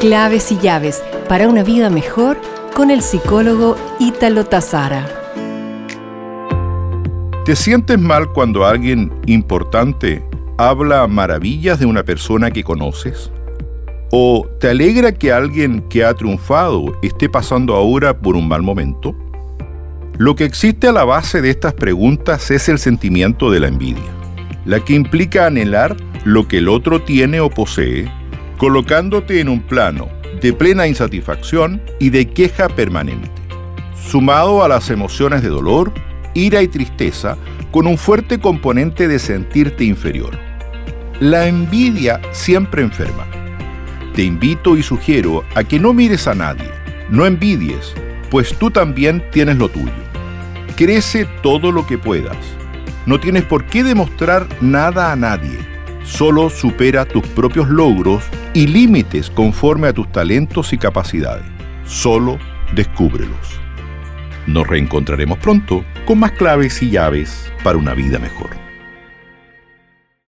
Claves y llaves para una vida mejor con el psicólogo Ítalo Tazara. ¿Te sientes mal cuando alguien importante habla maravillas de una persona que conoces? ¿O te alegra que alguien que ha triunfado esté pasando ahora por un mal momento? Lo que existe a la base de estas preguntas es el sentimiento de la envidia, la que implica anhelar lo que el otro tiene o posee colocándote en un plano de plena insatisfacción y de queja permanente, sumado a las emociones de dolor, ira y tristeza, con un fuerte componente de sentirte inferior. La envidia siempre enferma. Te invito y sugiero a que no mires a nadie, no envidies, pues tú también tienes lo tuyo. Crece todo lo que puedas. No tienes por qué demostrar nada a nadie Solo supera tus propios logros y límites conforme a tus talentos y capacidades. Solo descúbrelos. Nos reencontraremos pronto con más claves y llaves para una vida mejor.